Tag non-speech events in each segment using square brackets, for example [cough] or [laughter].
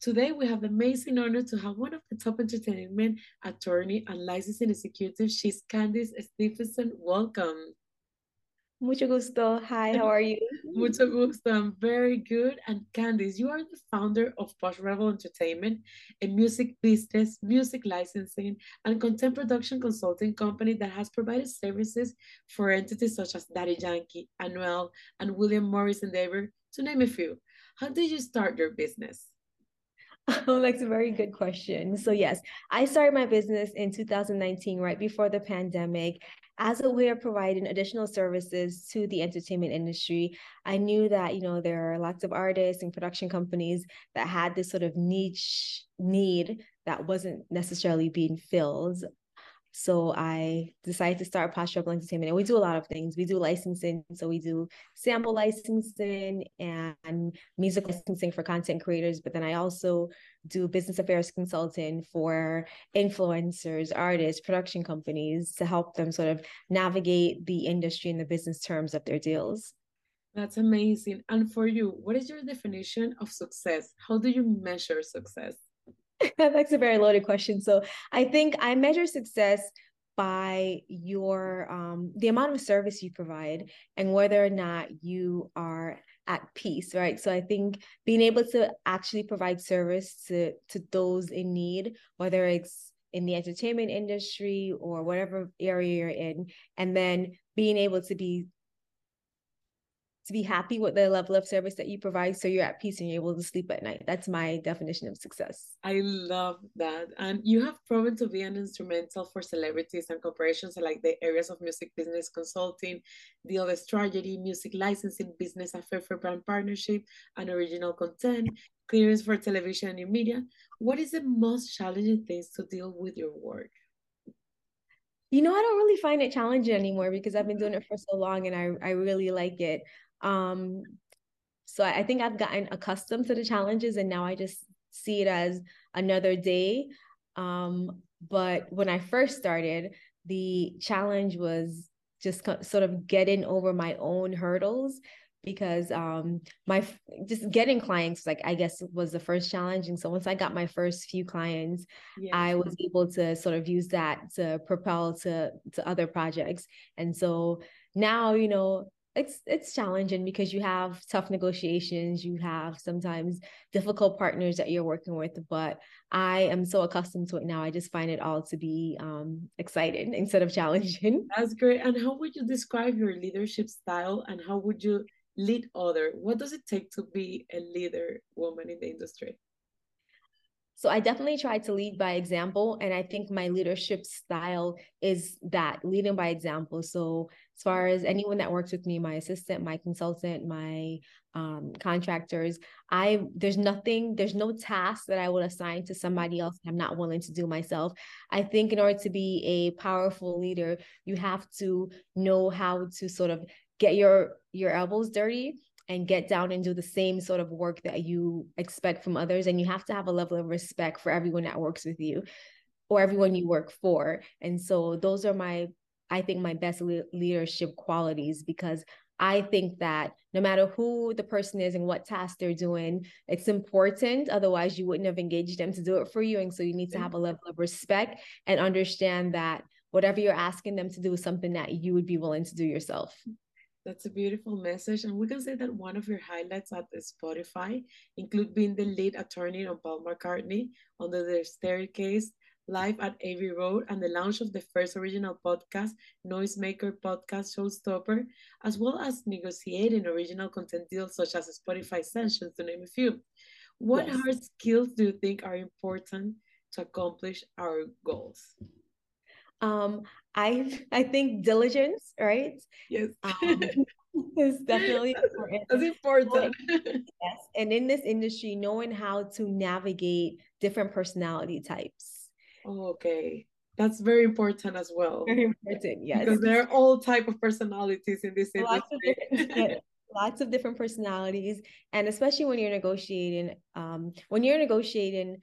Today, we have the amazing honor to have one of the top entertainment attorney and licensing executive. She's Candice Stephenson. Welcome. Mucho gusto. Hi, how are you? Mucho gusto. I'm very good. And Candice, you are the founder of Posh Rebel Entertainment, a music business, music licensing, and content production consulting company that has provided services for entities such as Daddy Yankee, Anuel, and William Morris Endeavor, to name a few. How did you start your business? [laughs] Oh, that's a very good question. So, yes, I started my business in 2019, right before the pandemic. As a way of providing additional services to the entertainment industry, I knew that, you know, there are lots of artists and production companies that had this sort of niche need that wasn't necessarily being filled so I decided to start Posh Rebel Entertainment. And we do a lot of things. We do licensing. So we do sample licensing and music licensing for content creators. But then I also do business affairs consulting for influencers, artists, production companies to help them sort of navigate the industry and the business terms of their deals. That's amazing. And for you, what is your definition of success? How do you measure success? [laughs] That's a very loaded question. So I think I measure success by your um, the amount of service you provide and whether or not you are at peace right so i think being able to actually provide service to to those in need whether it's in the entertainment industry or whatever area you're in and then being able to be to be happy with the level of service that you provide so you're at peace and you're able to sleep at night. That's my definition of success. I love that. And you have proven to be an instrumental for celebrities and corporations like the areas of music business consulting, deal with strategy, music licensing, business affair for brand partnership, and original content, clearance for television and new media. What is the most challenging things to deal with your work? You know, I don't really find it challenging anymore because I've been doing mm-hmm. it for so long and I, I really like it. Um, so I think I've gotten accustomed to the challenges and now I just see it as another day. Um, but when I first started, the challenge was just sort of getting over my own hurdles because um my just getting clients like i guess was the first challenge and so once i got my first few clients yes. i was able to sort of use that to propel to to other projects and so now you know it's it's challenging because you have tough negotiations you have sometimes difficult partners that you're working with but i am so accustomed to it now. I just find it all to be um, exciting [laughs] instead of challenging. That's great. And how would you describe your leadership style and how would you lead other? What does it take to be a leader woman in the industry so I definitely try to lead by example. And I think my leadership style is that leading by example. So as far as anyone that works with me, my assistant, my consultant, my um, contractors, I there's nothing, there's no task that I would assign to somebody else I'm not willing to do myself. I think in order to be a powerful leader, you have to know how to sort of get your your elbows dirty and get down and do the same sort of work that you expect from others. And you have to have a level of respect for everyone that works with you or everyone you work for. And so those are my, I think, my best le- leadership qualities because I think that no matter who the person is and what task they're doing, it's important. Otherwise, you wouldn't have engaged them to do it for you. And so you need to have a level of respect and understand that whatever you're asking them to do is something that you would be willing to do yourself. That's a beautiful message. And we can say that one of your highlights at Spotify include being the lead attorney on Paul McCartney under the staircase live at Abbey Road and the launch of the first original podcast, Noisemaker Podcast Showstopper, as well as negotiating original content deals such as Spotify sessions, to name a few. What yes. hard skills do you think are important to accomplish our goals? Um, I I think diligence, right? Yes. Um, [laughs] is definitely important. That's important. yes. And in this industry, knowing how to navigate different personality types. okay. That's very important as well. Very important, yes. Because there are all type of personalities in this industry. Lots of different, lots of different personalities. And especially when you're negotiating, um, when you're negotiating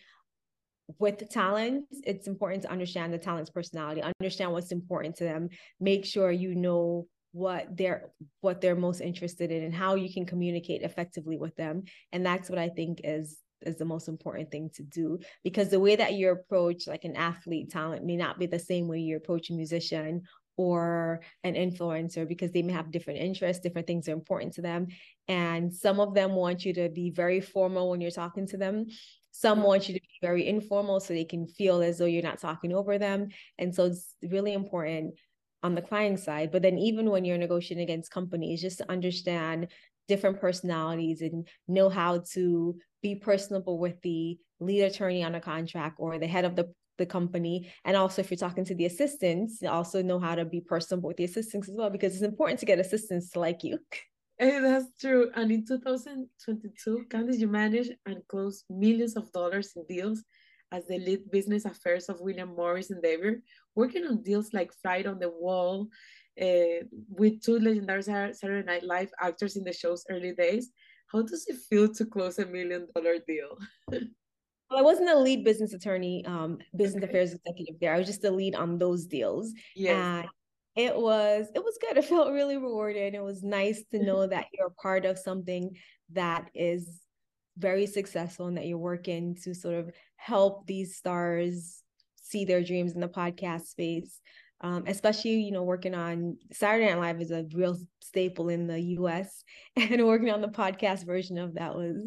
with talents, it's important to understand the talent's personality, understand what's important to them, make sure you know what they're what they're most interested in and how you can communicate effectively with them. And that's what I think is is the most important thing to do because the way that you approach like an athlete talent may not be the same way you approach a musician or an influencer because they may have different interests, different things are important to them. And some of them want you to be very formal when you're talking to them. Some want you to be very informal so they can feel as though you're not talking over them. And so it's really important on the client side. But then even when you're negotiating against companies, just to understand different personalities and know how to be personable with the lead attorney on a contract or the head of the the company and also if you're talking to the assistants also know how to be personable with the assistants as well because it's important to get assistants to like you [laughs] Hey, that's true. And in 2022, Candice, you managed and closed millions of dollars in deals as the lead business affairs of William Morris Endeavor, working on deals like Fly on the Wall, uh, with two legendary Saturday Night Live actors in the show's early days. How does it feel to close a million dollar deal? [laughs] well, I wasn't a lead business attorney, um, business okay. affairs executive there. I was just a lead on those deals. Yes. And it was it was good. [laughs] It felt really rewarding. It was nice to [laughs] know that you're part of something that is very successful and that you're working to sort of help these stars see their dreams in the podcast space um, especially you know working on Saturday Night Live is a real staple in the U.S. [laughs] and working on the podcast version of that was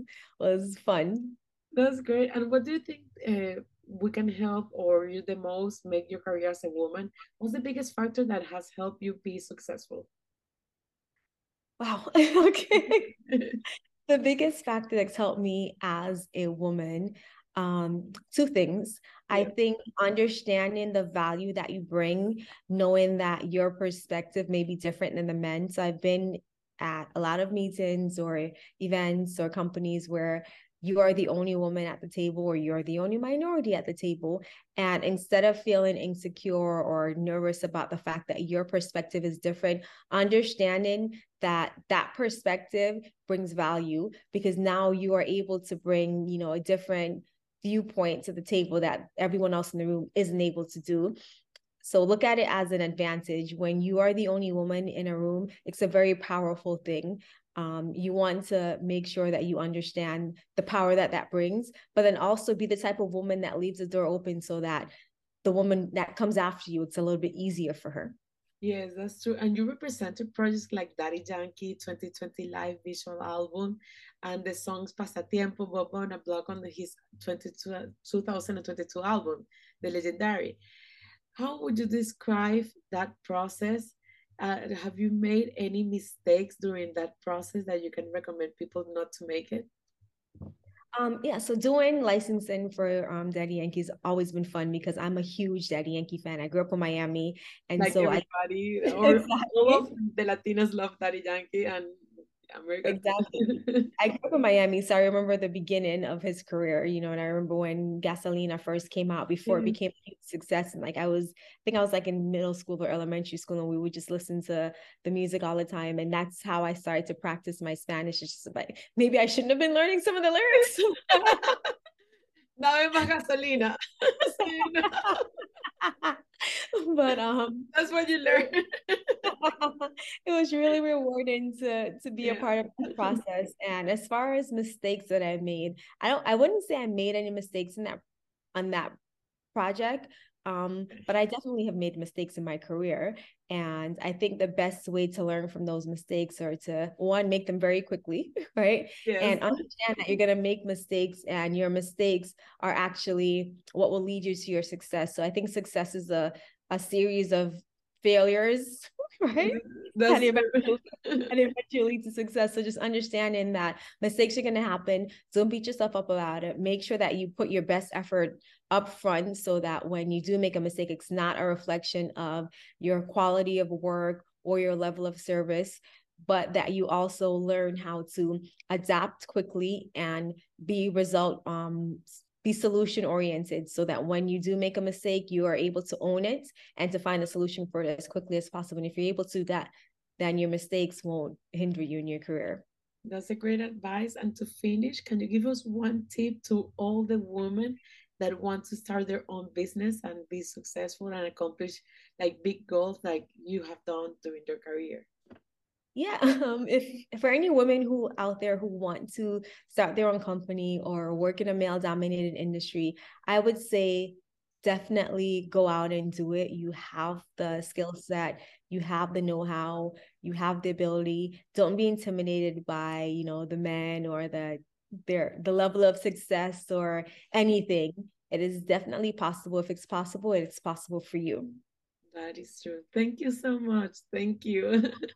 was fun. That's great. And what do you think uh, we can help or you the most make your career as a woman? What's the biggest factor that has helped you be successful? Wow. [laughs] okay. [laughs] the biggest factor that's helped me as a woman um, two things. I think understanding the value that you bring, knowing that your perspective may be different than the men. So I've been at a lot of meetings or events or companies where you are the only woman at the table or you're the only minority at the table. And instead of feeling insecure or nervous about the fact that your perspective is different, understanding that that perspective brings value because now you are able to bring, you know, a different viewpoint to the table that everyone else in the room isn't able to do. So look at it as an advantage. When you are the only woman in a room, it's a very powerful thing. Um, you want to make sure that you understand the power that that brings, but then also be the type of woman that leaves the door open so that the woman that comes after you, it's a little bit easier for her. Yes, that's true. And you represented projects like Daddy Yankee 2020 live visual album and the songs Pasatiempo, Bombo, and a blog on his 2022 album, The Legendaddy. How would you describe that process? Uh, have you made any mistakes during that process that you can recommend people not to make it? Um, yeah, so doing licensing for um, Daddy Yankee's always been fun because I'm a huge Daddy Yankee fan. I grew up in Miami, and like so everybody, I, [laughs] or exactly. all of the Latinas love Daddy Yankee, and American. Exactly. [laughs] I grew up in Miami, so I remember the beginning of his career, you know, and I remember when Gasolina first came out before mm-hmm. it became a success. And like I was, I think I was like in middle school or elementary school, and we would just listen to the music all the time. And that's how I started to practice my Spanish. It's just like maybe I shouldn't have been learning some of the lyrics. [laughs] Dame más gasolina. [laughs] [laughs] but um that's what you learn it [laughs] was really rewarding to to be yeah. a part of the process and as far as mistakes that i made i don't i wouldn't say i made any mistakes in that on that project um, but I definitely have made mistakes in my career. And I think the best way to learn from those mistakes are to one, make them very quickly, [laughs] right? Yes. And understand that you're going to make mistakes and your mistakes are actually what will lead you to your success. So I think success is a, a series of failures [laughs] right? And, eventually, and eventually to success. So just understanding that mistakes are going to happen. Don't beat yourself up about it. Make sure that you put your best effort up front so that when you do make a mistake, it's not a reflection of your quality of work or your level of service but that you also learn how to adapt quickly and be result um be solution oriented so that when you do make a mistake, you are able to own it and to find a solution for it as quickly as possible. And if you're able to that, then your mistakes won't hinder you in your career. That's a great advice. And to finish, can you give us one tip to all the women that want to start their own business and be successful and accomplish like big goals like you have done during your career? Yeah [laughs] um, if for any women who out there who want to start their own company or work in a male dominated industry i would say definitely go out and do it. You have the skill set you have the know-how you have the ability. Don't be intimidated by you know the men or the their the level of success or anything. It is definitely possible. If it's possible it's possible for you. That is true. Thank you so much. Thank you [laughs]